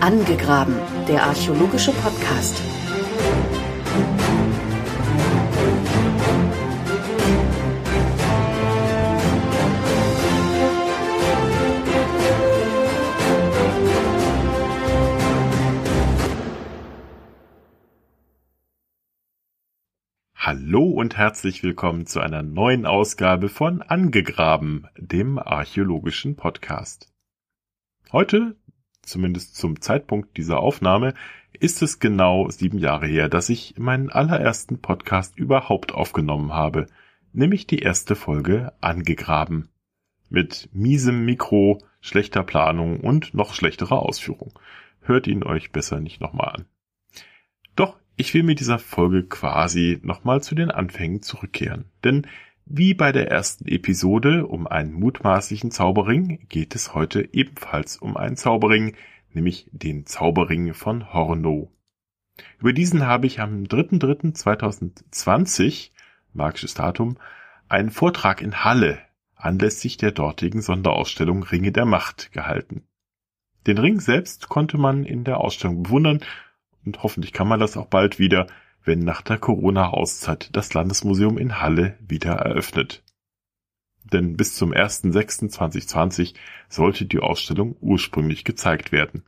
Angegraben, der archäologische Podcast. Hallo und herzlich willkommen zu einer neuen Ausgabe von Angegraben, dem archäologischen Podcast. Heute zumindest zum Zeitpunkt dieser Aufnahme, ist es genau sieben Jahre her, dass ich meinen allerersten Podcast überhaupt aufgenommen habe, nämlich die erste Folge Angegraben. Mit miesem Mikro, schlechter Planung und noch schlechterer Ausführung. Hört ihn euch besser nicht nochmal an. Doch ich will mit dieser Folge quasi nochmal zu den Anfängen zurückkehren, denn wie bei der ersten Episode um einen mutmaßlichen Zauberring geht es heute ebenfalls um einen Zauberring, nämlich den Zauberring von Horno. Über diesen habe ich am 3.3.2020, magisches Datum, einen Vortrag in Halle anlässlich der dortigen Sonderausstellung Ringe der Macht gehalten. Den Ring selbst konnte man in der Ausstellung bewundern und hoffentlich kann man das auch bald wieder, wenn nach der Corona-Auszeit das Landesmuseum in Halle wieder eröffnet. Denn bis zum 1.6.2020 sollte die Ausstellung ursprünglich gezeigt werden.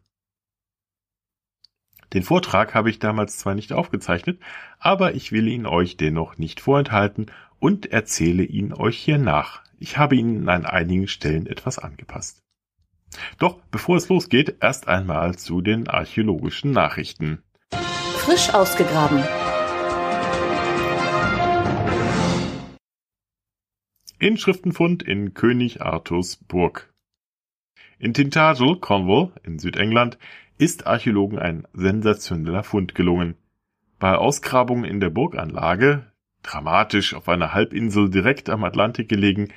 Den Vortrag habe ich damals zwar nicht aufgezeichnet, aber ich will ihn euch dennoch nicht vorenthalten und erzähle ihn euch hier nach. Ich habe ihn an einigen Stellen etwas angepasst. Doch bevor es losgeht, erst einmal zu den archäologischen Nachrichten. Frisch ausgegraben. Inschriftenfund in König Arthurs Burg. In Tintagel, Cornwall, in Südengland, ist Archäologen ein sensationeller Fund gelungen. Bei Ausgrabungen in der Burganlage, dramatisch auf einer Halbinsel direkt am Atlantik gelegen,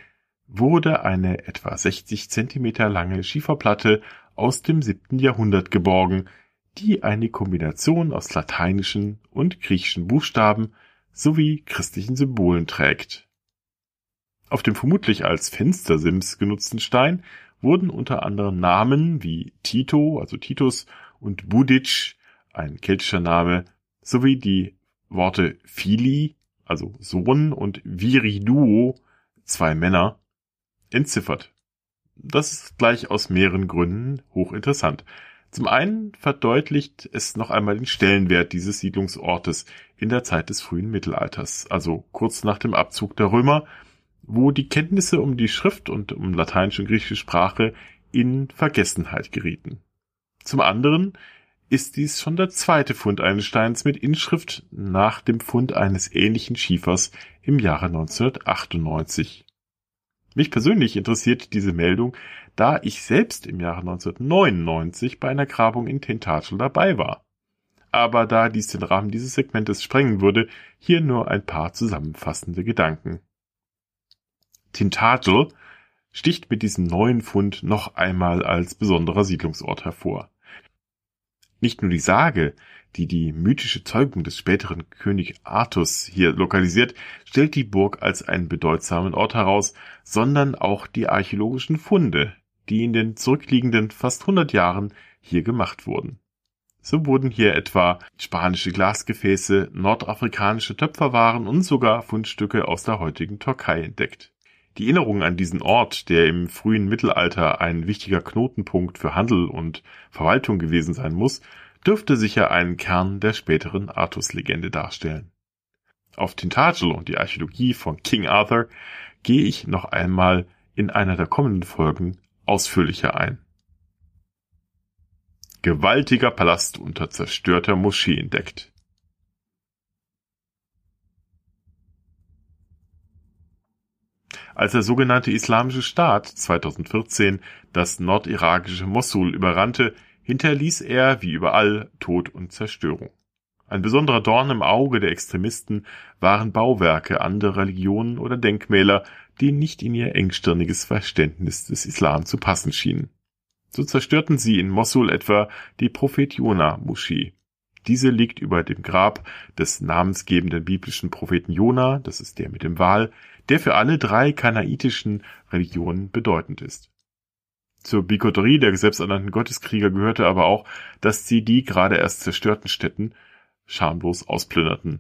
wurde eine etwa 60 Zentimeter lange Schieferplatte aus dem siebten Jahrhundert geborgen, die eine Kombination aus lateinischen und griechischen Buchstaben sowie christlichen Symbolen trägt auf dem vermutlich als Fenstersims genutzten Stein wurden unter anderem Namen wie Tito, also Titus, und Budic, ein keltischer Name, sowie die Worte Fili, also Sohn, und Viriduo, zwei Männer, entziffert. Das ist gleich aus mehreren Gründen hochinteressant. Zum einen verdeutlicht es noch einmal den Stellenwert dieses Siedlungsortes in der Zeit des frühen Mittelalters, also kurz nach dem Abzug der Römer wo die Kenntnisse um die Schrift und um lateinische und griechische Sprache in Vergessenheit gerieten. Zum anderen ist dies schon der zweite Fund eines Steins mit Inschrift nach dem Fund eines ähnlichen Schiefers im Jahre 1998. Mich persönlich interessiert diese Meldung, da ich selbst im Jahre 1999 bei einer Grabung in Tentakel dabei war. Aber da dies den Rahmen dieses Segmentes sprengen würde, hier nur ein paar zusammenfassende Gedanken. Tintagel sticht mit diesem neuen Fund noch einmal als besonderer Siedlungsort hervor. Nicht nur die Sage, die die mythische Zeugung des späteren König Artus hier lokalisiert, stellt die Burg als einen bedeutsamen Ort heraus, sondern auch die archäologischen Funde, die in den zurückliegenden fast 100 Jahren hier gemacht wurden. So wurden hier etwa spanische Glasgefäße, nordafrikanische Töpferwaren und sogar Fundstücke aus der heutigen Türkei entdeckt. Die Erinnerung an diesen Ort, der im frühen Mittelalter ein wichtiger Knotenpunkt für Handel und Verwaltung gewesen sein muss, dürfte sicher einen Kern der späteren Artus-Legende darstellen. Auf Tintagel und die Archäologie von King Arthur gehe ich noch einmal in einer der kommenden Folgen ausführlicher ein. Gewaltiger Palast unter zerstörter Moschee entdeckt. Als der sogenannte Islamische Staat 2014 das nordirakische Mossul überrannte, hinterließ er wie überall Tod und Zerstörung. Ein besonderer Dorn im Auge der Extremisten waren Bauwerke anderer Religionen oder Denkmäler, die nicht in ihr engstirniges Verständnis des Islam zu passen schienen. So zerstörten sie in Mossul etwa die Prophet Jona Moschee. Diese liegt über dem Grab des namensgebenden biblischen Propheten Jona, das ist der mit dem Wal, der für alle drei kanaitischen Religionen bedeutend ist. Zur Bigotterie der selbsternannten Gotteskrieger gehörte aber auch, dass sie die gerade erst zerstörten Städten schamlos ausplünderten.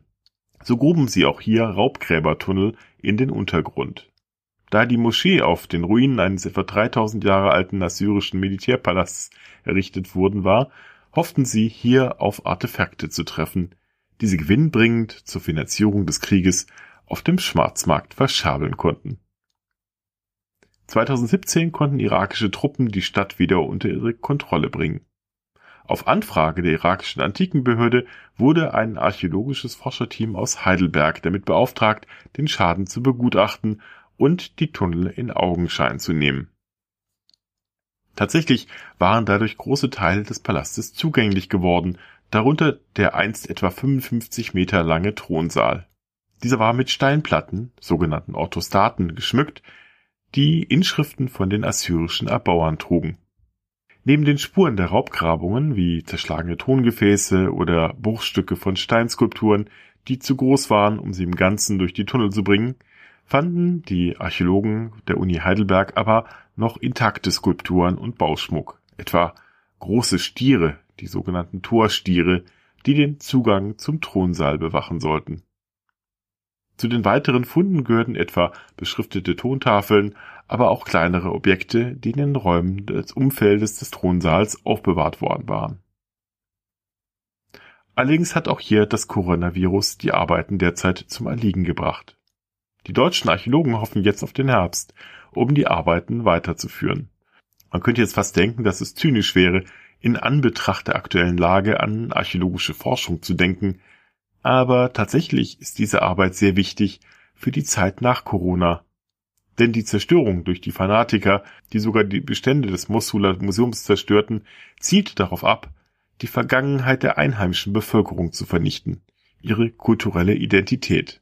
So gruben sie auch hier Raubgräbertunnel in den Untergrund. Da die Moschee auf den Ruinen eines etwa 3000 Jahre alten assyrischen Militärpalasts errichtet worden war, hofften sie hier auf Artefakte zu treffen, die sie gewinnbringend zur Finanzierung des Krieges auf dem Schwarzmarkt verschabeln konnten. 2017 konnten irakische Truppen die Stadt wieder unter ihre Kontrolle bringen. Auf Anfrage der irakischen Antikenbehörde wurde ein archäologisches Forscherteam aus Heidelberg damit beauftragt, den Schaden zu begutachten und die Tunnel in Augenschein zu nehmen. Tatsächlich waren dadurch große Teile des Palastes zugänglich geworden, darunter der einst etwa 55 Meter lange Thronsaal. Dieser war mit Steinplatten, sogenannten Orthostaten, geschmückt, die Inschriften von den assyrischen Erbauern trugen. Neben den Spuren der Raubgrabungen wie zerschlagene Tongefäße oder Bruchstücke von Steinskulpturen, die zu groß waren, um sie im Ganzen durch die Tunnel zu bringen, fanden die Archäologen der Uni Heidelberg aber noch intakte Skulpturen und Bauschmuck, etwa große Stiere, die sogenannten Torstiere, die den Zugang zum Thronsaal bewachen sollten. Zu den weiteren Funden gehörten etwa beschriftete Tontafeln, aber auch kleinere Objekte, die in den Räumen des Umfeldes des Thronsaals aufbewahrt worden waren. Allerdings hat auch hier das Coronavirus die Arbeiten derzeit zum Erliegen gebracht. Die deutschen Archäologen hoffen jetzt auf den Herbst, um die Arbeiten weiterzuführen. Man könnte jetzt fast denken, dass es zynisch wäre, in Anbetracht der aktuellen Lage an archäologische Forschung zu denken, aber tatsächlich ist diese Arbeit sehr wichtig für die Zeit nach Corona. Denn die Zerstörung durch die Fanatiker, die sogar die Bestände des Mossuler Museums zerstörten, zielt darauf ab, die Vergangenheit der einheimischen Bevölkerung zu vernichten, ihre kulturelle Identität.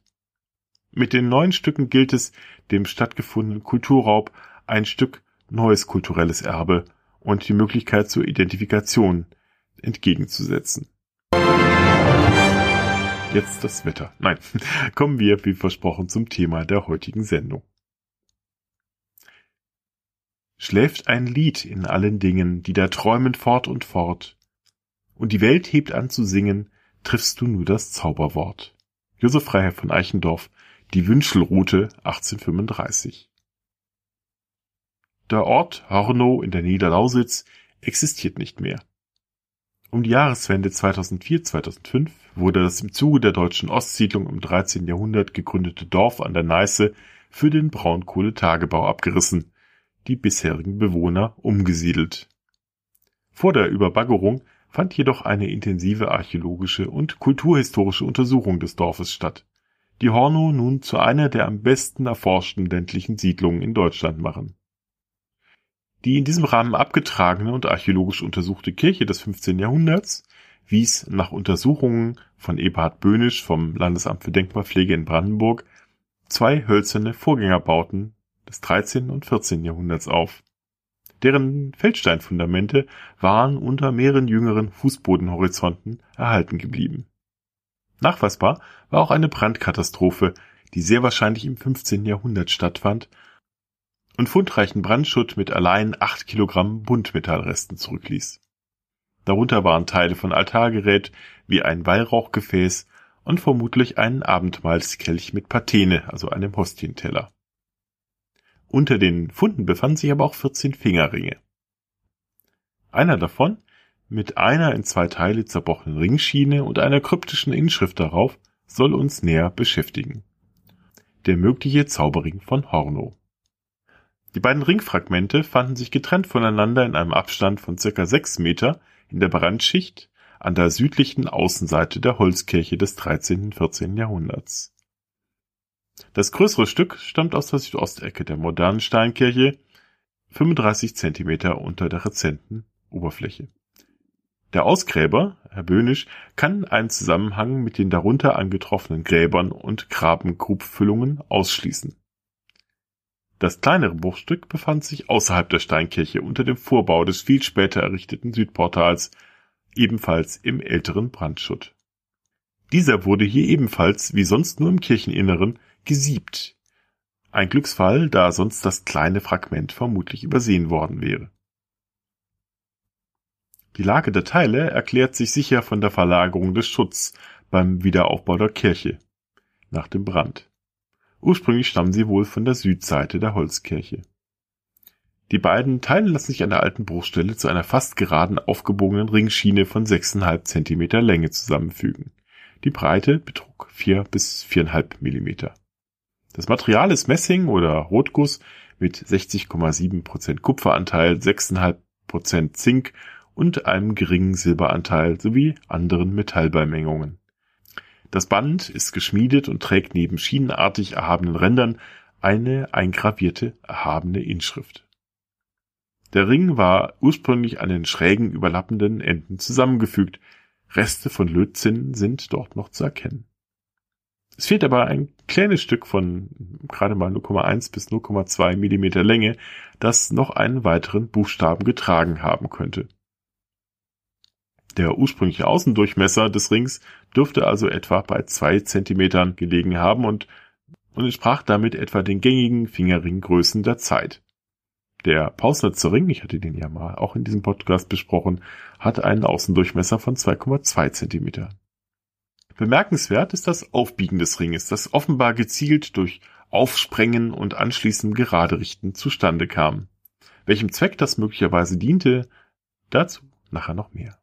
Mit den neuen Stücken gilt es, dem stattgefundenen Kulturraub ein Stück neues kulturelles Erbe und die Möglichkeit zur Identifikation entgegenzusetzen. Jetzt das Wetter. Nein, kommen wir, wie versprochen, zum Thema der heutigen Sendung. Schläft ein Lied in allen Dingen, die da träumen fort und fort, und die Welt hebt an zu singen, triffst du nur das Zauberwort. Josef Freiherr von Eichendorff, die Wünschelroute 1835. Der Ort Hornow in der Niederlausitz existiert nicht mehr. Um die Jahreswende 2004/2005 wurde das im Zuge der deutschen Ostsiedlung im 13. Jahrhundert gegründete Dorf an der Neiße für den Braunkohletagebau abgerissen, die bisherigen Bewohner umgesiedelt. Vor der Überbaggerung fand jedoch eine intensive archäologische und kulturhistorische Untersuchung des Dorfes statt, die Hornow nun zu einer der am besten erforschten ländlichen Siedlungen in Deutschland machen die in diesem Rahmen abgetragene und archäologisch untersuchte Kirche des 15. Jahrhunderts wies nach Untersuchungen von Eberhard Böhnisch vom Landesamt für Denkmalpflege in Brandenburg zwei hölzerne Vorgängerbauten des 13. und 14. Jahrhunderts auf. Deren Feldsteinfundamente waren unter mehreren jüngeren Fußbodenhorizonten erhalten geblieben. Nachweisbar war auch eine Brandkatastrophe, die sehr wahrscheinlich im 15. Jahrhundert stattfand und fundreichen Brandschutt mit allein acht Kilogramm Buntmetallresten zurückließ. Darunter waren Teile von Altargerät wie ein Weihrauchgefäß und vermutlich ein Abendmahlskelch mit Patene, also einem Hostienteller. Unter den Funden befanden sich aber auch 14 Fingerringe. Einer davon, mit einer in zwei Teile zerbrochenen Ringschiene und einer kryptischen Inschrift darauf, soll uns näher beschäftigen. Der mögliche Zauberring von Horno. Die beiden Ringfragmente fanden sich getrennt voneinander in einem Abstand von circa sechs Meter in der Brandschicht an der südlichen Außenseite der Holzkirche des 13. und 14. Jahrhunderts. Das größere Stück stammt aus der Südostecke der modernen Steinkirche, 35 Zentimeter unter der rezenten Oberfläche. Der Ausgräber, Herr Böhnisch, kann einen Zusammenhang mit den darunter angetroffenen Gräbern und Grabengrubfüllungen ausschließen. Das kleinere Bruchstück befand sich außerhalb der Steinkirche unter dem Vorbau des viel später errichteten Südportals, ebenfalls im älteren Brandschutt. Dieser wurde hier ebenfalls, wie sonst nur im Kircheninneren, gesiebt. Ein Glücksfall, da sonst das kleine Fragment vermutlich übersehen worden wäre. Die Lage der Teile erklärt sich sicher von der Verlagerung des Schutzes beim Wiederaufbau der Kirche nach dem Brand. Ursprünglich stammen sie wohl von der Südseite der Holzkirche. Die beiden Teile lassen sich an der alten Bruchstelle zu einer fast geraden aufgebogenen Ringschiene von 6,5 Zentimeter Länge zusammenfügen. Die Breite betrug 4 bis 4,5 Millimeter. Das Material ist Messing oder Rotguss mit 60,7% Kupferanteil, 6,5% Zink und einem geringen Silberanteil sowie anderen Metallbeimengungen. Das Band ist geschmiedet und trägt neben schienenartig erhabenen Rändern eine eingravierte erhabene Inschrift. Der Ring war ursprünglich an den schrägen überlappenden Enden zusammengefügt. Reste von Lötzinnen sind dort noch zu erkennen. Es fehlt aber ein kleines Stück von gerade mal 0,1 bis 0,2 Millimeter Länge, das noch einen weiteren Buchstaben getragen haben könnte. Der ursprüngliche Außendurchmesser des Rings dürfte also etwa bei zwei Zentimetern gelegen haben und, und entsprach damit etwa den gängigen Fingerringgrößen der Zeit. Der Pausnitzer Ring, ich hatte den ja mal auch in diesem Podcast besprochen, hat einen Außendurchmesser von 2,2 Zentimeter. Bemerkenswert ist das Aufbiegen des Ringes, das offenbar gezielt durch Aufsprengen und anschließend Geraderichten zustande kam. Welchem Zweck das möglicherweise diente, dazu nachher noch mehr.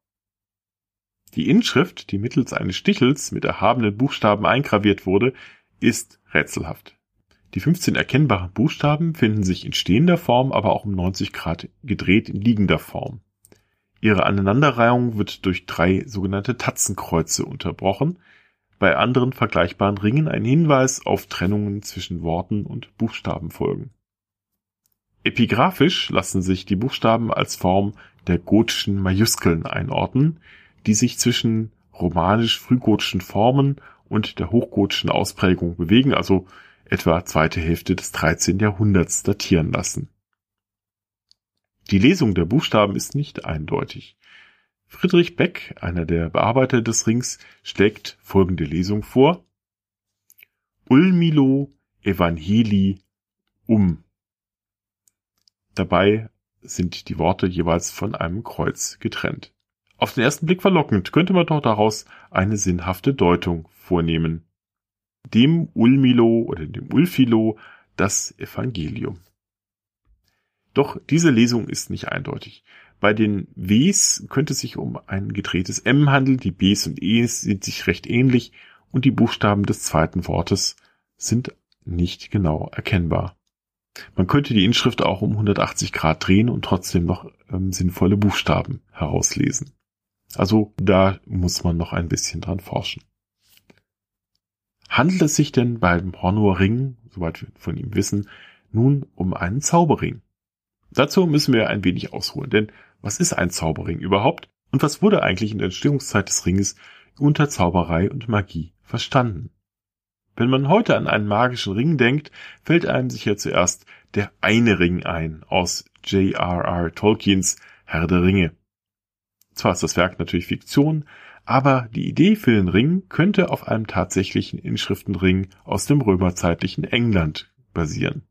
Die Inschrift, die mittels eines Stichels mit erhabenen Buchstaben eingraviert wurde, ist rätselhaft. Die 15 erkennbaren Buchstaben finden sich in stehender Form, aber auch um 90 Grad gedreht in liegender Form. Ihre Aneinanderreihung wird durch drei sogenannte Tatzenkreuze unterbrochen, bei anderen vergleichbaren Ringen ein Hinweis auf Trennungen zwischen Worten und Buchstaben folgen. Epigraphisch lassen sich die Buchstaben als Form der gotischen Majuskeln einordnen, die sich zwischen romanisch-frühgotischen Formen und der hochgotischen Ausprägung bewegen, also etwa zweite Hälfte des 13. Jahrhunderts datieren lassen. Die Lesung der Buchstaben ist nicht eindeutig. Friedrich Beck, einer der Bearbeiter des Rings, schlägt folgende Lesung vor. Ulmilo Evangeli um. Dabei sind die Worte jeweils von einem Kreuz getrennt. Auf den ersten Blick verlockend, könnte man doch daraus eine sinnhafte Deutung vornehmen. Dem Ulmilo oder dem Ulfilo das Evangelium. Doch diese Lesung ist nicht eindeutig. Bei den Ws könnte es sich um ein gedrehtes M handeln, die Bs und Es sind sich recht ähnlich und die Buchstaben des zweiten Wortes sind nicht genau erkennbar. Man könnte die Inschrift auch um 180 Grad drehen und trotzdem noch ähm, sinnvolle Buchstaben herauslesen. Also da muss man noch ein bisschen dran forschen. Handelt es sich denn beim Hornur Ring, soweit wir von ihm wissen, nun um einen Zauberring? Dazu müssen wir ein wenig ausholen, denn was ist ein Zauberring überhaupt und was wurde eigentlich in der Entstehungszeit des Ringes unter Zauberei und Magie verstanden? Wenn man heute an einen magischen Ring denkt, fällt einem sicher zuerst der eine Ring ein aus J.R.R. Tolkiens Herr der Ringe. Zwar ist das Werk natürlich Fiktion, aber die Idee für den Ring könnte auf einem tatsächlichen Inschriftenring aus dem römerzeitlichen England basieren.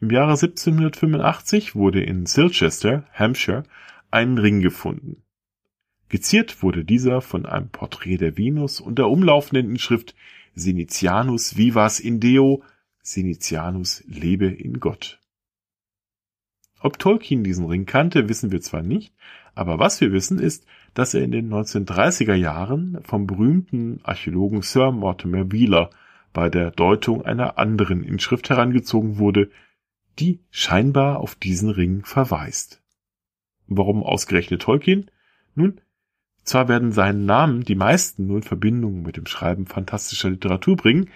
Im Jahre 1785 wurde in Silchester, Hampshire, ein Ring gefunden. Geziert wurde dieser von einem Porträt der Venus und der umlaufenden Inschrift Senitianus vivas in Deo, Senitianus lebe in Gott. Ob Tolkien diesen Ring kannte, wissen wir zwar nicht, aber was wir wissen ist, dass er in den 1930er Jahren vom berühmten Archäologen Sir Mortimer Wheeler bei der Deutung einer anderen Inschrift herangezogen wurde, die scheinbar auf diesen Ring verweist. Warum ausgerechnet Tolkien? Nun, zwar werden seinen Namen die meisten nur in Verbindung mit dem Schreiben fantastischer Literatur bringen,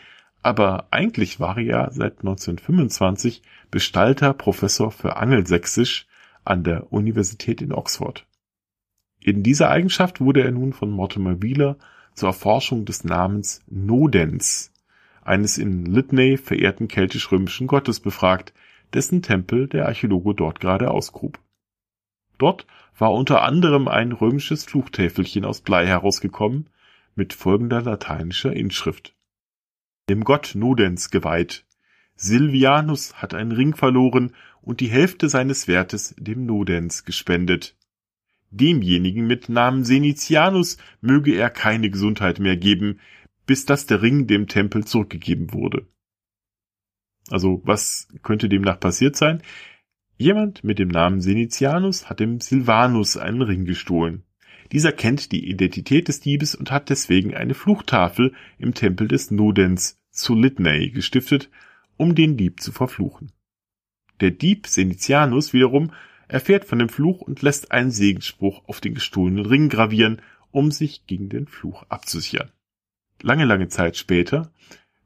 aber eigentlich war er ja seit 1925 Bestalter Professor für Angelsächsisch an der Universität in Oxford. In dieser Eigenschaft wurde er nun von Mortimer Wheeler zur Erforschung des Namens Nodens, eines in Litney verehrten keltisch-römischen Gottes, befragt, dessen Tempel der Archäologe dort gerade ausgrub. Dort war unter anderem ein römisches Fluchtäfelchen aus Blei herausgekommen mit folgender lateinischer Inschrift dem Gott Nodens geweiht. Silvianus hat einen Ring verloren und die Hälfte seines Wertes dem Nodens gespendet. demjenigen mit Namen Senitianus möge er keine Gesundheit mehr geben, bis dass der Ring dem Tempel zurückgegeben wurde. Also was könnte demnach passiert sein? Jemand mit dem Namen Senitianus hat dem Silvanus einen Ring gestohlen. Dieser kennt die Identität des Diebes und hat deswegen eine Fluchtafel im Tempel des Nodens zu Litney gestiftet, um den Dieb zu verfluchen. Der Dieb Senitianus wiederum erfährt von dem Fluch und lässt einen Segensspruch auf den gestohlenen Ring gravieren, um sich gegen den Fluch abzusichern. Lange, lange Zeit später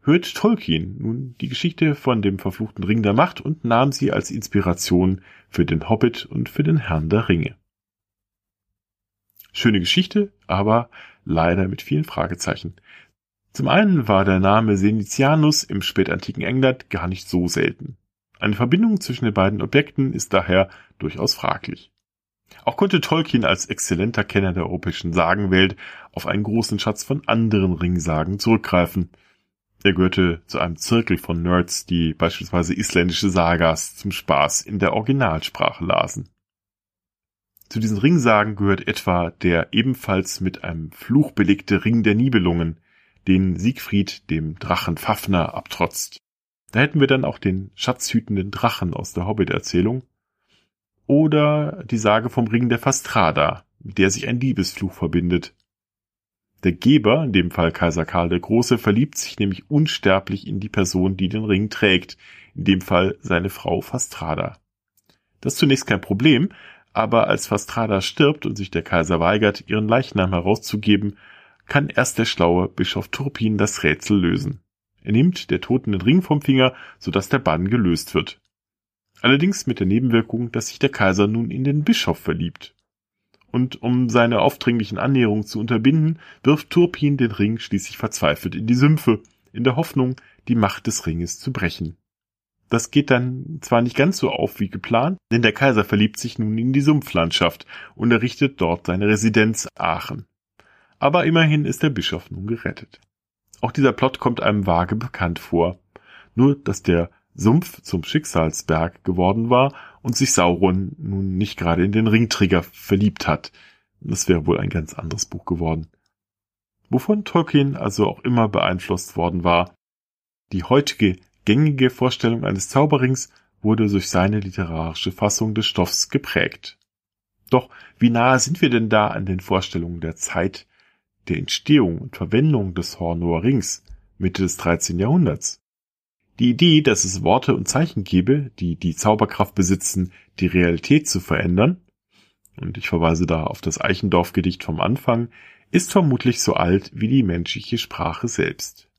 hört Tolkien nun die Geschichte von dem verfluchten Ring der Macht und nahm sie als Inspiration für den Hobbit und für den Herrn der Ringe. Schöne Geschichte, aber leider mit vielen Fragezeichen. Zum einen war der Name Senitianus im spätantiken England gar nicht so selten. Eine Verbindung zwischen den beiden Objekten ist daher durchaus fraglich. Auch konnte Tolkien als exzellenter Kenner der europäischen Sagenwelt auf einen großen Schatz von anderen Ringsagen zurückgreifen. Er gehörte zu einem Zirkel von Nerds, die beispielsweise isländische Sagas zum Spaß in der Originalsprache lasen. Zu diesen Ringsagen gehört etwa der ebenfalls mit einem Fluch belegte Ring der Nibelungen, den Siegfried dem Drachen Fafner abtrotzt. Da hätten wir dann auch den schatzhütenden Drachen aus der Hobbit-Erzählung. Oder die Sage vom Ring der Fastrada, mit der sich ein Liebesfluch verbindet. Der Geber, in dem Fall Kaiser Karl der Große, verliebt sich nämlich unsterblich in die Person, die den Ring trägt, in dem Fall seine Frau Fastrada. Das ist zunächst kein Problem, aber als Fastrada stirbt und sich der Kaiser weigert, ihren Leichnam herauszugeben, kann erst der schlaue Bischof Turpin das Rätsel lösen. Er nimmt der Toten den Ring vom Finger, sodass der Bann gelöst wird. Allerdings mit der Nebenwirkung, dass sich der Kaiser nun in den Bischof verliebt. Und um seine aufdringlichen Annäherungen zu unterbinden, wirft Turpin den Ring schließlich verzweifelt in die Sümpfe, in der Hoffnung, die Macht des Ringes zu brechen. Das geht dann zwar nicht ganz so auf wie geplant, denn der Kaiser verliebt sich nun in die Sumpflandschaft und errichtet dort seine Residenz Aachen. Aber immerhin ist der Bischof nun gerettet. Auch dieser Plot kommt einem vage bekannt vor. Nur, dass der Sumpf zum Schicksalsberg geworden war und sich Sauron nun nicht gerade in den Ringträger verliebt hat. Das wäre wohl ein ganz anderes Buch geworden. Wovon Tolkien also auch immer beeinflusst worden war, die heutige gängige Vorstellung eines Zauberrings wurde durch seine literarische Fassung des Stoffs geprägt. Doch wie nahe sind wir denn da an den Vorstellungen der Zeit der Entstehung und Verwendung des Hornoer Rings Mitte des 13. Jahrhunderts? Die Idee, dass es Worte und Zeichen gebe, die die Zauberkraft besitzen, die Realität zu verändern, und ich verweise da auf das Eichendorff-Gedicht vom Anfang, ist vermutlich so alt wie die menschliche Sprache selbst.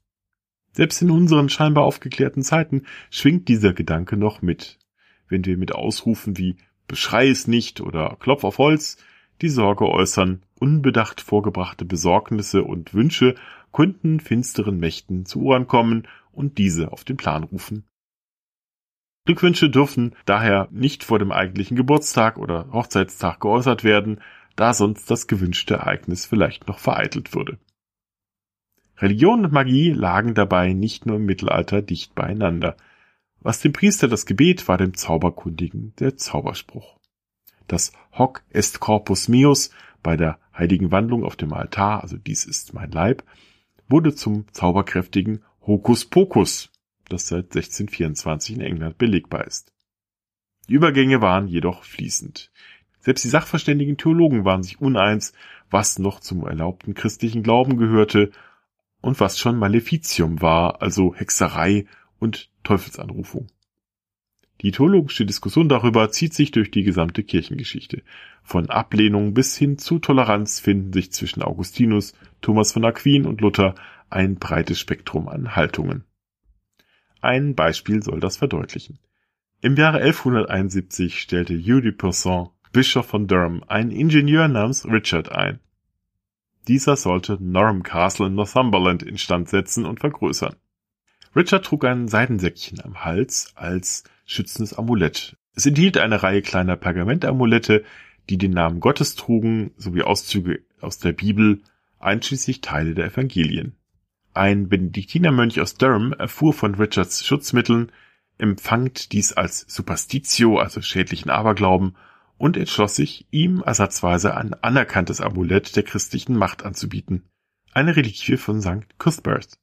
Selbst in unseren scheinbar aufgeklärten Zeiten schwingt dieser Gedanke noch mit. Wenn wir mit Ausrufen wie Beschrei es nicht oder Klopf auf Holz die Sorge äußern, unbedacht vorgebrachte Besorgnisse und Wünsche könnten finsteren Mächten zu Ohren kommen und diese auf den Plan rufen. Glückwünsche dürfen daher nicht vor dem eigentlichen Geburtstag oder Hochzeitstag geäußert werden, da sonst das gewünschte Ereignis vielleicht noch vereitelt würde. Religion und Magie lagen dabei nicht nur im Mittelalter dicht beieinander. Was dem Priester das Gebet war dem Zauberkundigen der Zauberspruch. Das Hoc est corpus meus bei der heiligen Wandlung auf dem Altar, also dies ist mein Leib, wurde zum zauberkräftigen Hocus Pocus, das seit 1624 in England belegbar ist. Die Übergänge waren jedoch fließend. Selbst die sachverständigen Theologen waren sich uneins, was noch zum erlaubten christlichen Glauben gehörte und was schon Maleficium war, also Hexerei und Teufelsanrufung. Die theologische Diskussion darüber zieht sich durch die gesamte Kirchengeschichte. Von Ablehnung bis hin zu Toleranz finden sich zwischen Augustinus, Thomas von Aquin und Luther ein breites Spektrum an Haltungen. Ein Beispiel soll das verdeutlichen. Im Jahre 1171 stellte Hugh de Pourcent, Bischof von Durham, einen Ingenieur namens Richard ein. Dieser sollte Norham Castle in Northumberland instand setzen und vergrößern. Richard trug ein Seidensäckchen am Hals als schützendes Amulett. Es enthielt eine Reihe kleiner Pergamentamulette, die den Namen Gottes trugen, sowie Auszüge aus der Bibel, einschließlich Teile der Evangelien. Ein Benediktinermönch aus Durham erfuhr von Richards Schutzmitteln, empfangt dies als Superstitio, also schädlichen Aberglauben, und entschloss sich, ihm ersatzweise ein anerkanntes Amulett der christlichen Macht anzubieten, eine Reliquie von St. Cuthbert.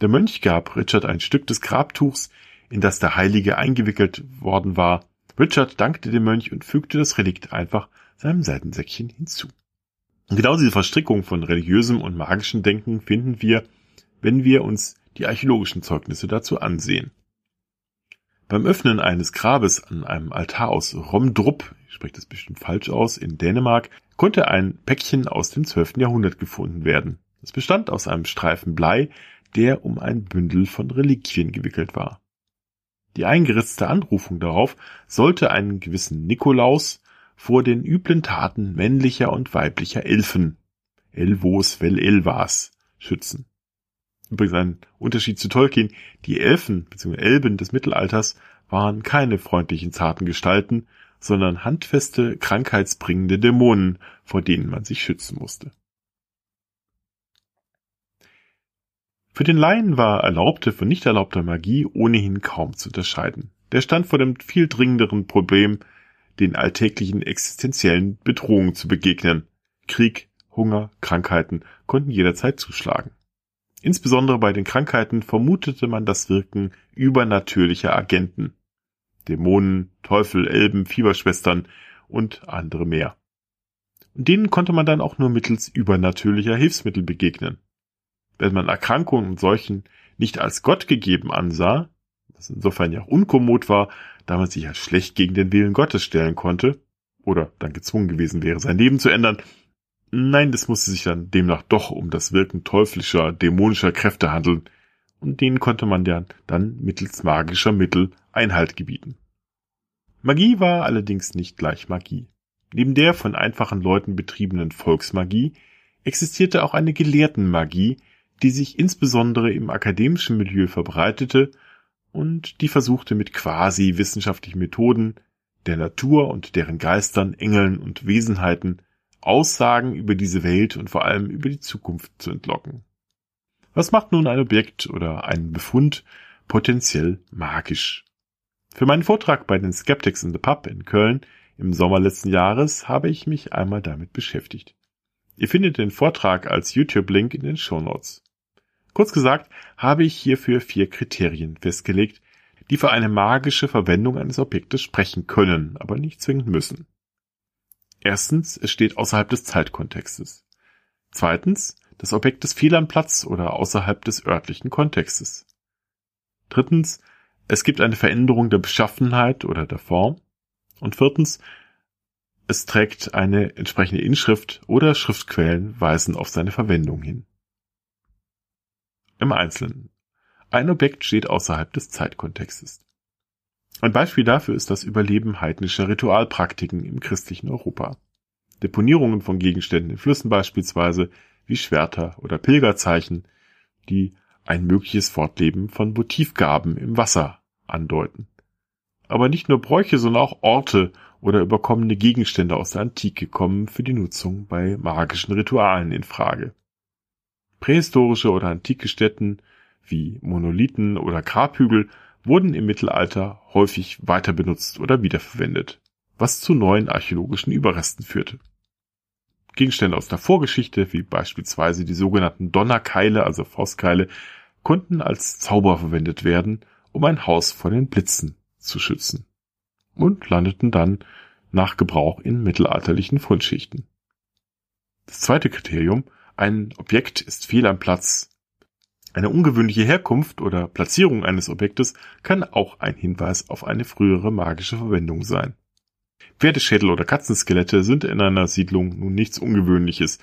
Der Mönch gab Richard ein Stück des Grabtuchs, in das der Heilige eingewickelt worden war. Richard dankte dem Mönch und fügte das Relikt einfach seinem Seitensäckchen hinzu. Und genau diese Verstrickung von religiösem und magischem Denken finden wir, wenn wir uns die archäologischen Zeugnisse dazu ansehen. Beim Öffnen eines Grabes an einem Altar aus Romdrup, ich spreche das bestimmt falsch aus, in Dänemark, konnte ein Päckchen aus dem 12. Jahrhundert gefunden werden. Es bestand aus einem Streifen Blei, der um ein Bündel von Reliquien gewickelt war. Die eingeritzte Anrufung darauf sollte einen gewissen Nikolaus vor den üblen Taten männlicher und weiblicher Elfen, Elvos vel Elvas, schützen. Übrigens ein Unterschied zu Tolkien, die Elfen bzw. Elben des Mittelalters waren keine freundlichen zarten Gestalten, sondern handfeste, krankheitsbringende Dämonen, vor denen man sich schützen musste. Für den Laien war erlaubte von nicht erlaubter Magie ohnehin kaum zu unterscheiden. Der stand vor dem viel dringenderen Problem, den alltäglichen existenziellen Bedrohungen zu begegnen. Krieg, Hunger, Krankheiten konnten jederzeit zuschlagen. Insbesondere bei den Krankheiten vermutete man das Wirken übernatürlicher Agenten. Dämonen, Teufel, Elben, Fieberschwestern und andere mehr. Und denen konnte man dann auch nur mittels übernatürlicher Hilfsmittel begegnen. Wenn man Erkrankungen und Seuchen nicht als Gott gegeben ansah, was insofern ja auch unkommod war, da man sich als schlecht gegen den Willen Gottes stellen konnte, oder dann gezwungen gewesen wäre, sein Leben zu ändern. Nein, das musste sich dann demnach doch um das Wirken teuflischer, dämonischer Kräfte handeln, und denen konnte man ja dann mittels magischer Mittel Einhalt gebieten. Magie war allerdings nicht gleich Magie. Neben der von einfachen Leuten betriebenen Volksmagie existierte auch eine Gelehrtenmagie, die sich insbesondere im akademischen Milieu verbreitete und die versuchte mit quasi wissenschaftlichen Methoden der Natur und deren Geistern, Engeln und Wesenheiten Aussagen über diese Welt und vor allem über die Zukunft zu entlocken. Was macht nun ein Objekt oder ein Befund potenziell magisch? Für meinen Vortrag bei den Skeptics in the Pub in Köln im Sommer letzten Jahres habe ich mich einmal damit beschäftigt. Ihr findet den Vortrag als YouTube-Link in den Show Notes. Kurz gesagt habe ich hierfür vier Kriterien festgelegt, die für eine magische Verwendung eines Objektes sprechen können, aber nicht zwingend müssen. Erstens, es steht außerhalb des Zeitkontextes. Zweitens, das Objekt ist fehl am Platz oder außerhalb des örtlichen Kontextes. Drittens, es gibt eine Veränderung der Beschaffenheit oder der Form. Und viertens, es trägt eine entsprechende Inschrift oder Schriftquellen weisen auf seine Verwendung hin. Im Einzelnen. Ein Objekt steht außerhalb des Zeitkontextes. Ein Beispiel dafür ist das Überleben heidnischer Ritualpraktiken im christlichen Europa. Deponierungen von Gegenständen in Flüssen beispielsweise, wie Schwerter oder Pilgerzeichen, die ein mögliches Fortleben von Motivgaben im Wasser andeuten. Aber nicht nur Bräuche, sondern auch Orte oder überkommene Gegenstände aus der Antike kommen für die Nutzung bei magischen Ritualen in Frage. Prähistorische oder antike Stätten wie Monolithen oder Grabhügel wurden im Mittelalter häufig weiter benutzt oder wiederverwendet, was zu neuen archäologischen Überresten führte. Gegenstände aus der Vorgeschichte, wie beispielsweise die sogenannten Donnerkeile, also Faustkeile, konnten als Zauber verwendet werden, um ein Haus vor den Blitzen zu schützen und landeten dann nach Gebrauch in mittelalterlichen Fundschichten. Das zweite Kriterium ein Objekt ist fehl am Platz. Eine ungewöhnliche Herkunft oder Platzierung eines Objektes kann auch ein Hinweis auf eine frühere magische Verwendung sein. Pferdeschädel oder Katzenskelette sind in einer Siedlung nun nichts Ungewöhnliches.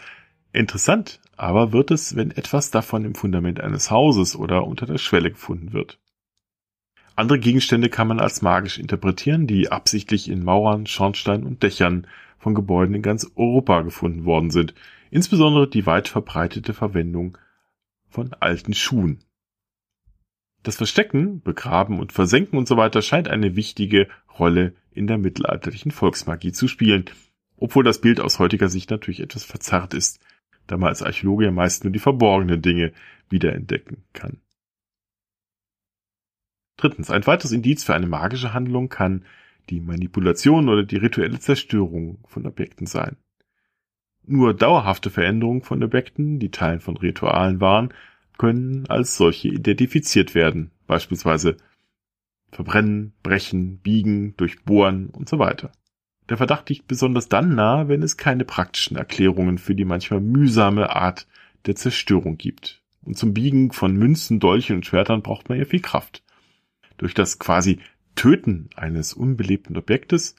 Interessant aber wird es, wenn etwas davon im Fundament eines Hauses oder unter der Schwelle gefunden wird. Andere Gegenstände kann man als magisch interpretieren, die absichtlich in Mauern, Schornsteinen und Dächern von Gebäuden in ganz Europa gefunden worden sind, insbesondere die weit verbreitete Verwendung von alten Schuhen. Das Verstecken, Begraben und Versenken und so weiter scheint eine wichtige Rolle in der mittelalterlichen Volksmagie zu spielen, obwohl das Bild aus heutiger Sicht natürlich etwas verzerrt ist, da man als Archäologe ja meist nur die verborgenen Dinge wiederentdecken kann. Drittens, ein weiteres Indiz für eine magische Handlung kann die Manipulation oder die rituelle Zerstörung von Objekten sein. Nur dauerhafte Veränderungen von Objekten, die Teilen von Ritualen waren, können als solche identifiziert werden, beispielsweise verbrennen, brechen, biegen, durchbohren und so weiter. Der Verdacht liegt besonders dann nahe, wenn es keine praktischen Erklärungen für die manchmal mühsame Art der Zerstörung gibt. Und zum Biegen von Münzen, Dolchen und Schwertern braucht man ja viel Kraft. Durch das quasi Töten eines unbelebten Objektes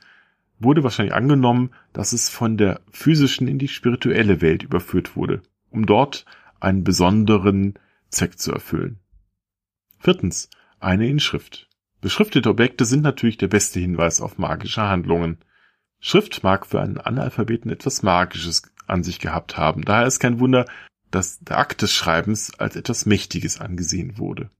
wurde wahrscheinlich angenommen, dass es von der physischen in die spirituelle Welt überführt wurde, um dort einen besonderen Zweck zu erfüllen. Viertens, eine Inschrift. Beschriftete Objekte sind natürlich der beste Hinweis auf magische Handlungen. Schrift mag für einen Analphabeten etwas Magisches an sich gehabt haben, daher ist kein Wunder, dass der Akt des Schreibens als etwas Mächtiges angesehen wurde.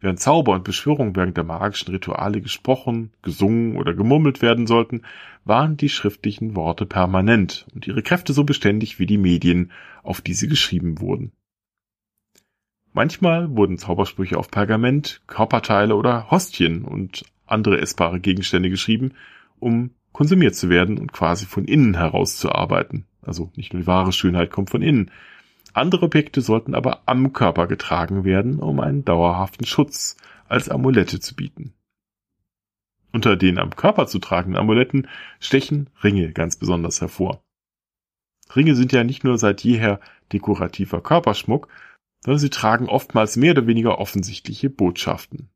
Während Zauber und Beschwörung während der magischen Rituale gesprochen, gesungen oder gemurmelt werden sollten, waren die schriftlichen Worte permanent und ihre Kräfte so beständig wie die Medien, auf die sie geschrieben wurden. Manchmal wurden Zaubersprüche auf Pergament, Körperteile oder Hostien und andere essbare Gegenstände geschrieben, um konsumiert zu werden und quasi von innen heraus zu arbeiten. Also nicht nur die wahre Schönheit kommt von innen. Andere Objekte sollten aber am Körper getragen werden, um einen dauerhaften Schutz als Amulette zu bieten. Unter den am Körper zu tragenden Amuletten stechen Ringe ganz besonders hervor. Ringe sind ja nicht nur seit jeher dekorativer Körperschmuck, sondern sie tragen oftmals mehr oder weniger offensichtliche Botschaften,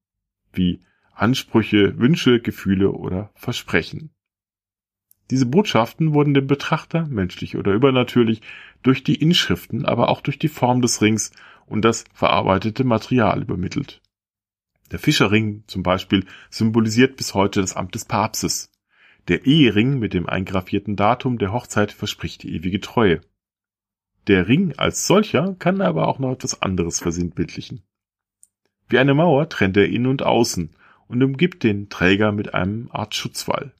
wie Ansprüche, Wünsche, Gefühle oder Versprechen. Diese Botschaften wurden dem Betrachter, menschlich oder übernatürlich, durch die Inschriften, aber auch durch die Form des Rings und das verarbeitete Material übermittelt. Der Fischerring zum Beispiel symbolisiert bis heute das Amt des Papstes. Der Ehering mit dem eingraffierten Datum der Hochzeit verspricht die ewige Treue. Der Ring als solcher kann aber auch noch etwas anderes versinnbildlichen. Wie eine Mauer trennt er innen und außen und umgibt den Träger mit einem Art Schutzwall.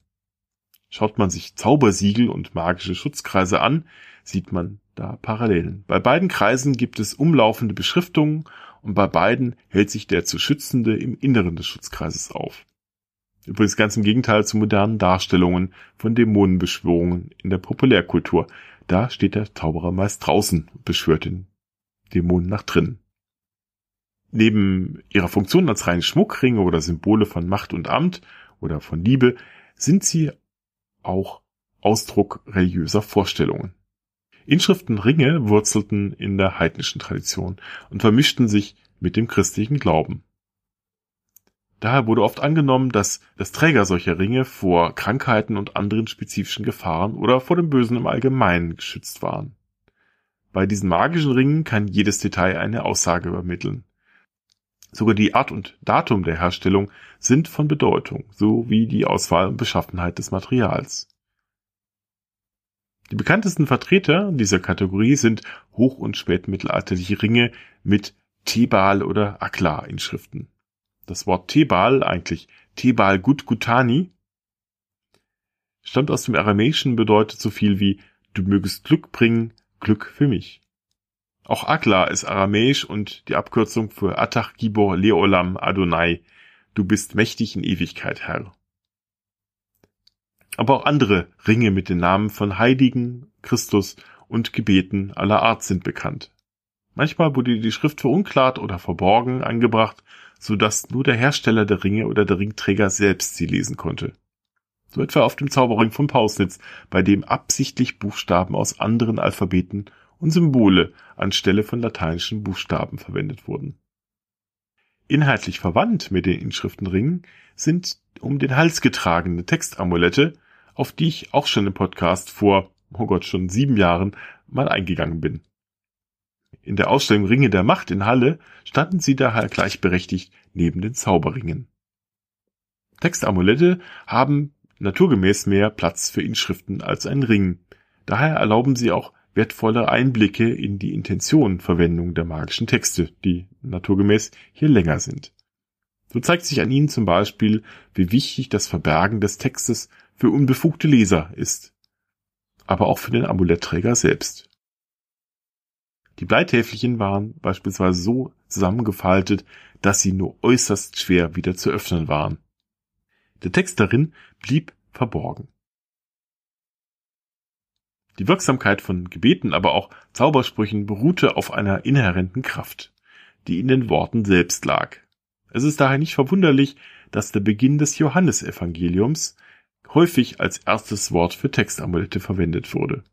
Schaut man sich Zaubersiegel und magische Schutzkreise an, sieht man da Parallelen. Bei beiden Kreisen gibt es umlaufende Beschriftungen und bei beiden hält sich der zu Schützende im Inneren des Schutzkreises auf. Übrigens ganz im Gegenteil zu modernen Darstellungen von Dämonenbeschwörungen in der Populärkultur. Da steht der Zauberer meist draußen und beschwört den Dämonen nach drinnen. Neben ihrer Funktion als reine Schmuckringe oder Symbole von Macht und Amt oder von Liebe sind sie auch Ausdruck religiöser Vorstellungen. Inschriftenringe wurzelten in der heidnischen Tradition und vermischten sich mit dem christlichen Glauben. Daher wurde oft angenommen, dass das Träger solcher Ringe vor Krankheiten und anderen spezifischen Gefahren oder vor dem Bösen im Allgemeinen geschützt waren. Bei diesen magischen Ringen kann jedes Detail eine Aussage übermitteln. Sogar die Art und Datum der Herstellung sind von Bedeutung, so wie die Auswahl und Beschaffenheit des Materials. Die bekanntesten Vertreter dieser Kategorie sind hoch- und spätmittelalterliche Ringe mit Tebal oder Akla-Inschriften. Das Wort Tebal, eigentlich Tebal Gutgutani, stammt aus dem Aramäischen bedeutet so viel wie du mögest Glück bringen, Glück für mich. Auch Akla ist aramäisch und die Abkürzung für Atach Gibor Leolam Adonai. Du bist mächtig in Ewigkeit, Herr. Aber auch andere Ringe mit den Namen von Heiligen, Christus und Gebeten aller Art sind bekannt. Manchmal wurde die Schrift verunklart oder verborgen angebracht, so dass nur der Hersteller der Ringe oder der Ringträger selbst sie lesen konnte. So etwa auf dem Zauberring von Pausnitz, bei dem absichtlich Buchstaben aus anderen Alphabeten und Symbole anstelle von lateinischen Buchstaben verwendet wurden. Inhaltlich verwandt mit den Inschriftenringen sind um den Hals getragene Textamulette, auf die ich auch schon im Podcast vor, oh Gott, schon sieben Jahren mal eingegangen bin. In der Ausstellung Ringe der Macht in Halle standen sie daher gleichberechtigt neben den Zauberringen. Textamulette haben naturgemäß mehr Platz für Inschriften als ein Ring. Daher erlauben sie auch wertvolle Einblicke in die Intention Verwendung der magischen Texte, die naturgemäß hier länger sind. So zeigt sich an ihnen zum Beispiel, wie wichtig das Verbergen des Textes für unbefugte Leser ist, aber auch für den Amulettträger selbst. Die Bleitäfelchen waren beispielsweise so zusammengefaltet, dass sie nur äußerst schwer wieder zu öffnen waren. Der Text darin blieb verborgen. Die Wirksamkeit von Gebeten, aber auch Zaubersprüchen beruhte auf einer inhärenten Kraft, die in den Worten selbst lag. Es ist daher nicht verwunderlich, dass der Beginn des Johannesevangeliums häufig als erstes Wort für Textamulette verwendet wurde.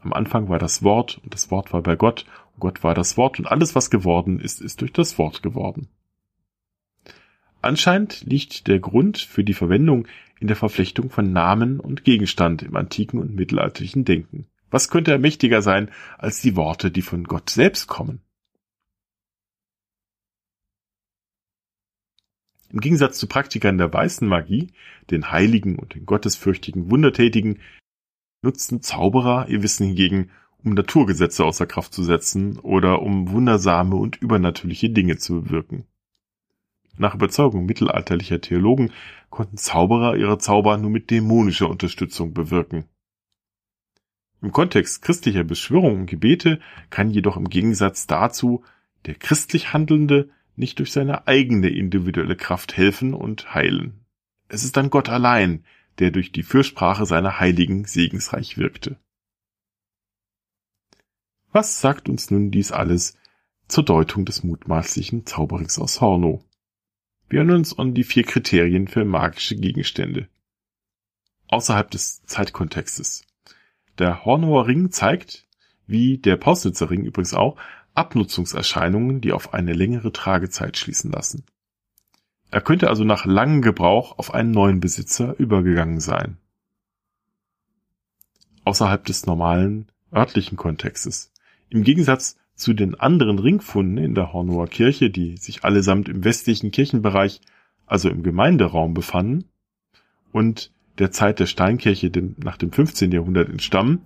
Am Anfang war das Wort und das Wort war bei Gott und Gott war das Wort und alles, was geworden ist, ist durch das Wort geworden. Anscheinend liegt der Grund für die Verwendung in der Verflechtung von Namen und Gegenstand im antiken und mittelalterlichen Denken. Was könnte mächtiger sein als die Worte, die von Gott selbst kommen? Im Gegensatz zu Praktikern der weißen Magie, den Heiligen und den gottesfürchtigen Wundertätigen, nutzten Zauberer ihr Wissen hingegen, um Naturgesetze außer Kraft zu setzen oder um wundersame und übernatürliche Dinge zu bewirken. Nach Überzeugung mittelalterlicher Theologen konnten Zauberer ihre Zauber nur mit dämonischer Unterstützung bewirken. Im Kontext christlicher Beschwörungen und Gebete kann jedoch im Gegensatz dazu der christlich Handelnde nicht durch seine eigene individuelle Kraft helfen und heilen. Es ist dann Gott allein, der durch die Fürsprache seiner Heiligen segensreich wirkte. Was sagt uns nun dies alles zur Deutung des mutmaßlichen Zauberings aus Horno? Wir hören uns an die vier Kriterien für magische Gegenstände. Außerhalb des Zeitkontextes. Der Hornauer Ring zeigt, wie der Pausnitzer Ring übrigens auch, Abnutzungserscheinungen, die auf eine längere Tragezeit schließen lassen. Er könnte also nach langem Gebrauch auf einen neuen Besitzer übergegangen sein. Außerhalb des normalen örtlichen Kontextes. Im Gegensatz zu den anderen Ringfunden in der Hornower Kirche, die sich allesamt im westlichen Kirchenbereich, also im Gemeinderaum befanden und der Zeit der Steinkirche nach dem 15. Jahrhundert entstammen,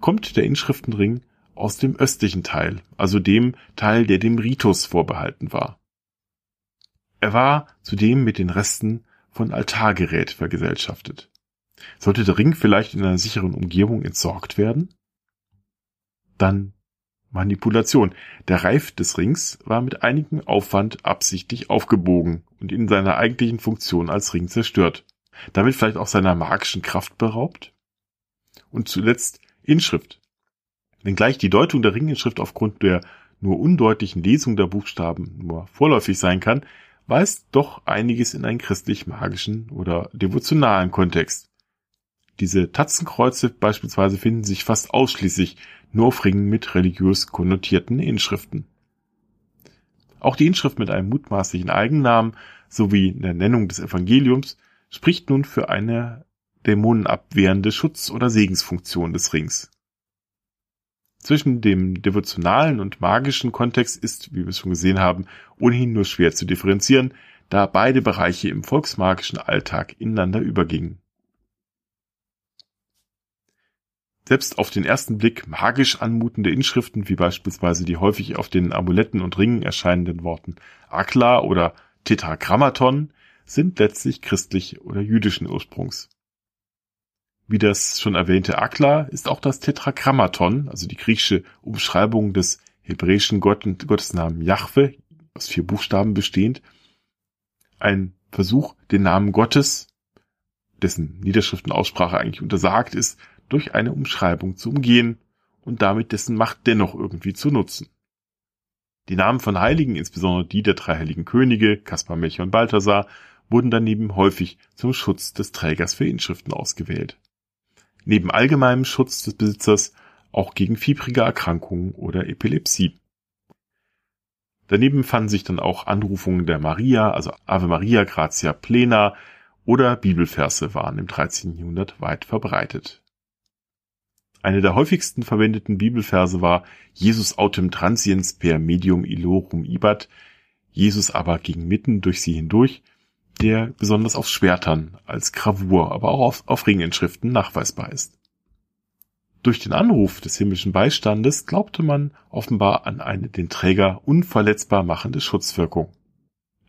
kommt der Inschriftenring aus dem östlichen Teil, also dem Teil, der dem Ritus vorbehalten war. Er war zudem mit den Resten von Altargerät vergesellschaftet. Sollte der Ring vielleicht in einer sicheren Umgebung entsorgt werden? Dann Manipulation. Der Reif des Rings war mit einigem Aufwand absichtlich aufgebogen und in seiner eigentlichen Funktion als Ring zerstört. Damit vielleicht auch seiner magischen Kraft beraubt? Und zuletzt Inschrift. Wenngleich die Deutung der Ringinschrift aufgrund der nur undeutlichen Lesung der Buchstaben nur vorläufig sein kann, weist doch einiges in einen christlich-magischen oder devotionalen Kontext. Diese Tatzenkreuze beispielsweise finden sich fast ausschließlich nur auf Ringen mit religiös konnotierten Inschriften. Auch die Inschrift mit einem mutmaßlichen Eigennamen sowie der Nennung des Evangeliums spricht nun für eine dämonenabwehrende Schutz- oder Segensfunktion des Rings. Zwischen dem devotionalen und magischen Kontext ist, wie wir es schon gesehen haben, ohnehin nur schwer zu differenzieren, da beide Bereiche im volksmagischen Alltag ineinander übergingen. Selbst auf den ersten Blick magisch anmutende Inschriften, wie beispielsweise die häufig auf den Amuletten und Ringen erscheinenden Worten Akla oder Tetragrammaton, sind letztlich christlich oder jüdischen Ursprungs. Wie das schon erwähnte Akla ist auch das Tetragrammaton, also die griechische Umschreibung des hebräischen Gott Gottesnamen Jahwe, aus vier Buchstaben bestehend, ein Versuch, den Namen Gottes, dessen Niederschriftenaussprache eigentlich untersagt ist, durch eine Umschreibung zu umgehen und damit dessen Macht dennoch irgendwie zu nutzen. Die Namen von Heiligen, insbesondere die der drei heiligen Könige, Kaspar, Melchior und Balthasar, wurden daneben häufig zum Schutz des Trägers für Inschriften ausgewählt. Neben allgemeinem Schutz des Besitzers auch gegen fiebrige Erkrankungen oder Epilepsie. Daneben fanden sich dann auch Anrufungen der Maria, also Ave Maria Gratia Plena oder Bibelverse waren im 13. Jahrhundert weit verbreitet. Eine der häufigsten verwendeten Bibelverse war Jesus autem transiens per medium illorum ibat, Jesus aber ging mitten durch sie hindurch, der besonders auf Schwertern als Gravur, aber auch auf, auf Ringinschriften nachweisbar ist. Durch den Anruf des himmlischen Beistandes glaubte man offenbar an eine den Träger unverletzbar machende Schutzwirkung.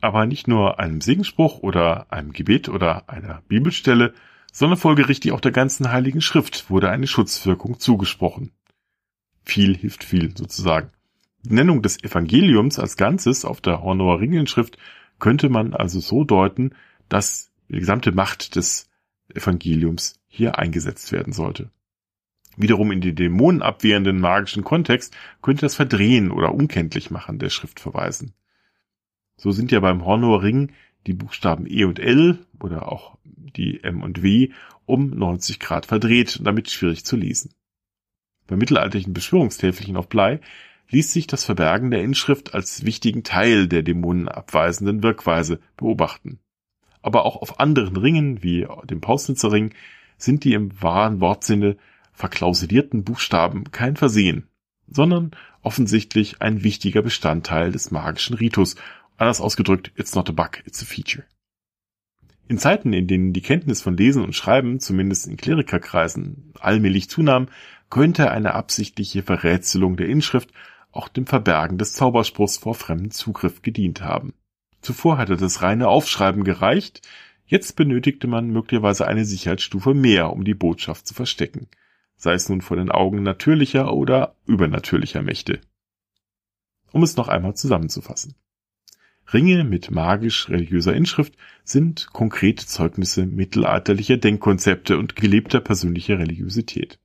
Aber nicht nur einem Segensspruch oder einem Gebet oder einer Bibelstelle sondern folgerichtig auch der ganzen Heiligen Schrift wurde eine Schutzwirkung zugesprochen. Viel hilft viel sozusagen. Die Nennung des Evangeliums als Ganzes auf der Hornauer Ringelschrift könnte man also so deuten, dass die gesamte Macht des Evangeliums hier eingesetzt werden sollte. Wiederum in den dämonenabwehrenden magischen Kontext könnte das Verdrehen oder Unkenntlich machen der Schrift verweisen. So sind ja beim Hornor Ring die Buchstaben E und L oder auch die M und W um 90 Grad verdreht und damit schwierig zu lesen. Bei mittelalterlichen Beschwörungstäfelchen auf Blei ließ sich das Verbergen der Inschrift als wichtigen Teil der dämonenabweisenden Wirkweise beobachten. Aber auch auf anderen Ringen, wie dem Pausnitzer Ring, sind die im wahren Wortsinne verklausulierten Buchstaben kein Versehen, sondern offensichtlich ein wichtiger Bestandteil des magischen Ritus. Anders ausgedrückt, it's not a bug, it's a feature. In Zeiten, in denen die Kenntnis von Lesen und Schreiben, zumindest in Klerikerkreisen, allmählich zunahm, könnte eine absichtliche Verrätselung der Inschrift auch dem Verbergen des Zauberspruchs vor fremdem Zugriff gedient haben. Zuvor hatte das reine Aufschreiben gereicht, jetzt benötigte man möglicherweise eine Sicherheitsstufe mehr, um die Botschaft zu verstecken, sei es nun vor den Augen natürlicher oder übernatürlicher Mächte. Um es noch einmal zusammenzufassen. Ringe mit magisch-religiöser Inschrift sind konkrete Zeugnisse mittelalterlicher Denkkonzepte und gelebter persönlicher Religiosität.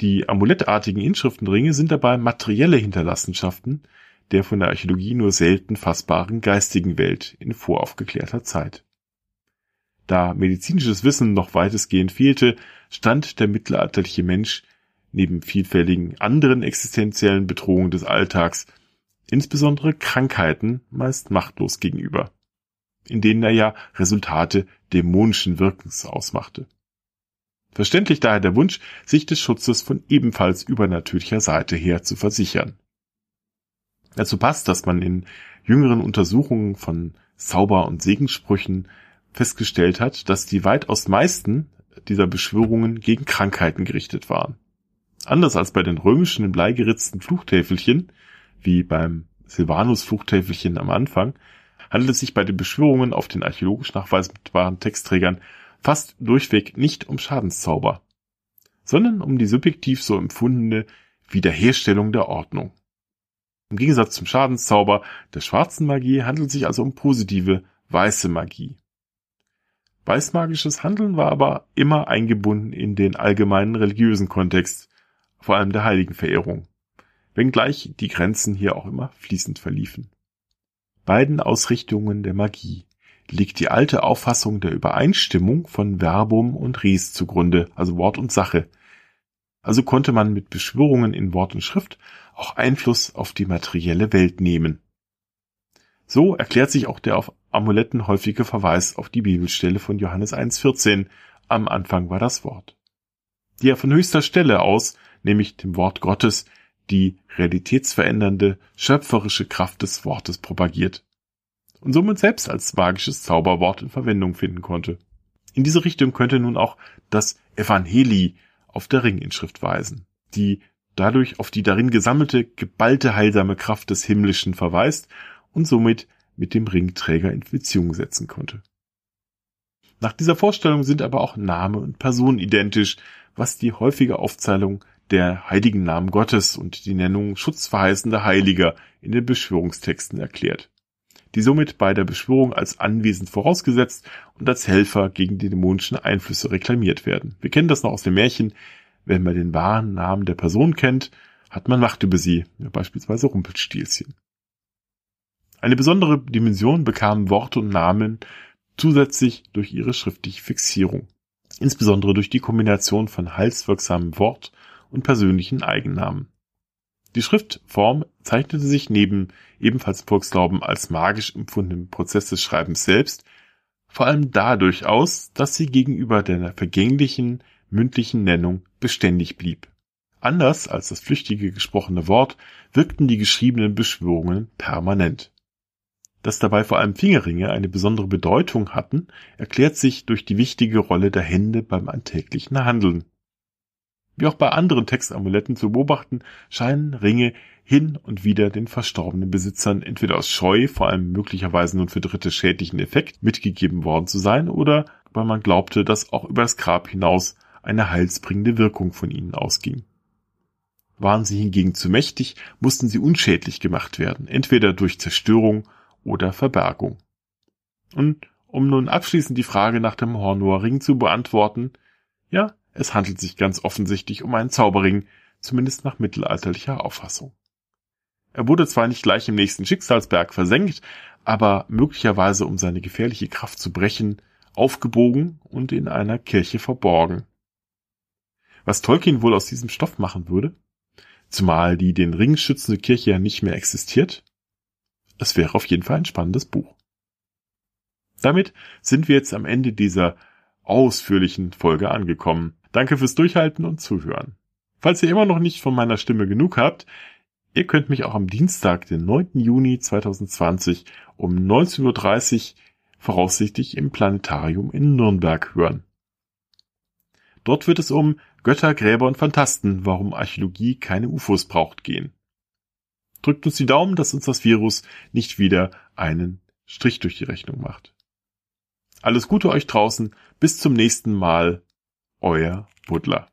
Die amulettartigen Inschriftenringe sind dabei materielle Hinterlassenschaften der von der Archäologie nur selten fassbaren geistigen Welt in voraufgeklärter Zeit. Da medizinisches Wissen noch weitestgehend fehlte, stand der mittelalterliche Mensch neben vielfältigen anderen existenziellen Bedrohungen des Alltags, insbesondere Krankheiten, meist machtlos gegenüber, in denen er ja Resultate dämonischen Wirkens ausmachte. Verständlich daher der Wunsch, sich des Schutzes von ebenfalls übernatürlicher Seite her zu versichern. Dazu passt, dass man in jüngeren Untersuchungen von Zauber- und Segenssprüchen festgestellt hat, dass die weitaus meisten dieser Beschwörungen gegen Krankheiten gerichtet waren. Anders als bei den römischen in Blei geritzten Fluchtäfelchen, wie beim Silvanus-Fluchtäfelchen am Anfang, handelt es sich bei den Beschwörungen auf den archäologisch nachweisbaren Textträgern fast durchweg nicht um Schadenszauber, sondern um die subjektiv so empfundene Wiederherstellung der Ordnung. Im Gegensatz zum Schadenszauber der schwarzen Magie handelt es sich also um positive, weiße Magie. Weißmagisches Handeln war aber immer eingebunden in den allgemeinen religiösen Kontext, vor allem der Heiligenverehrung, wenngleich die Grenzen hier auch immer fließend verliefen. Beiden Ausrichtungen der Magie liegt die alte Auffassung der Übereinstimmung von Verbum und Res zugrunde, also Wort und Sache. Also konnte man mit Beschwörungen in Wort und Schrift auch Einfluss auf die materielle Welt nehmen. So erklärt sich auch der auf Amuletten häufige Verweis auf die Bibelstelle von Johannes 1,14. Am Anfang war das Wort. Die er von höchster Stelle aus, nämlich dem Wort Gottes, die realitätsverändernde, schöpferische Kraft des Wortes propagiert und somit selbst als magisches Zauberwort in Verwendung finden konnte. In diese Richtung könnte nun auch das Evangeli auf der Ringinschrift weisen, die dadurch auf die darin gesammelte, geballte heilsame Kraft des Himmlischen verweist und somit mit dem Ringträger in Beziehung setzen konnte. Nach dieser Vorstellung sind aber auch Name und Person identisch, was die häufige Aufzählung der heiligen Namen Gottes und die Nennung schutzverheißender Heiliger in den Beschwörungstexten erklärt die somit bei der Beschwörung als anwesend vorausgesetzt und als Helfer gegen die dämonischen Einflüsse reklamiert werden. Wir kennen das noch aus dem Märchen. Wenn man den wahren Namen der Person kennt, hat man Macht über sie, beispielsweise Rumpelstilzchen. Eine besondere Dimension bekamen Worte und Namen zusätzlich durch ihre schriftliche Fixierung, insbesondere durch die Kombination von halswirksamem Wort und persönlichen Eigennamen. Die Schriftform zeichnete sich neben ebenfalls Volksglauben als magisch empfundenen Prozess des Schreibens selbst vor allem dadurch aus, dass sie gegenüber der vergänglichen mündlichen Nennung beständig blieb. Anders als das flüchtige gesprochene Wort wirkten die geschriebenen Beschwörungen permanent. Dass dabei vor allem Fingerringe eine besondere Bedeutung hatten, erklärt sich durch die wichtige Rolle der Hände beim alltäglichen Handeln. Wie auch bei anderen Textamuletten zu beobachten, scheinen Ringe hin und wieder den verstorbenen Besitzern entweder aus Scheu, vor allem möglicherweise nun für Dritte schädlichen Effekt, mitgegeben worden zu sein oder weil man glaubte, dass auch über das Grab hinaus eine heilsbringende Wirkung von ihnen ausging. Waren sie hingegen zu mächtig, mussten sie unschädlich gemacht werden, entweder durch Zerstörung oder Verbergung. Und Um nun abschließend die Frage nach dem Hornor Ring zu beantworten, ja, es handelt sich ganz offensichtlich um einen Zauberring, zumindest nach mittelalterlicher Auffassung. Er wurde zwar nicht gleich im nächsten Schicksalsberg versenkt, aber möglicherweise um seine gefährliche Kraft zu brechen, aufgebogen und in einer Kirche verborgen. Was Tolkien wohl aus diesem Stoff machen würde? Zumal die den Ring schützende Kirche ja nicht mehr existiert? Es wäre auf jeden Fall ein spannendes Buch. Damit sind wir jetzt am Ende dieser ausführlichen Folge angekommen. Danke fürs Durchhalten und Zuhören. Falls ihr immer noch nicht von meiner Stimme genug habt, ihr könnt mich auch am Dienstag, den 9. Juni 2020 um 19.30 Uhr voraussichtlich im Planetarium in Nürnberg hören. Dort wird es um Götter, Gräber und Fantasten, warum Archäologie keine UFOs braucht, gehen. Drückt uns die Daumen, dass uns das Virus nicht wieder einen Strich durch die Rechnung macht. Alles Gute euch draußen, bis zum nächsten Mal, euer you.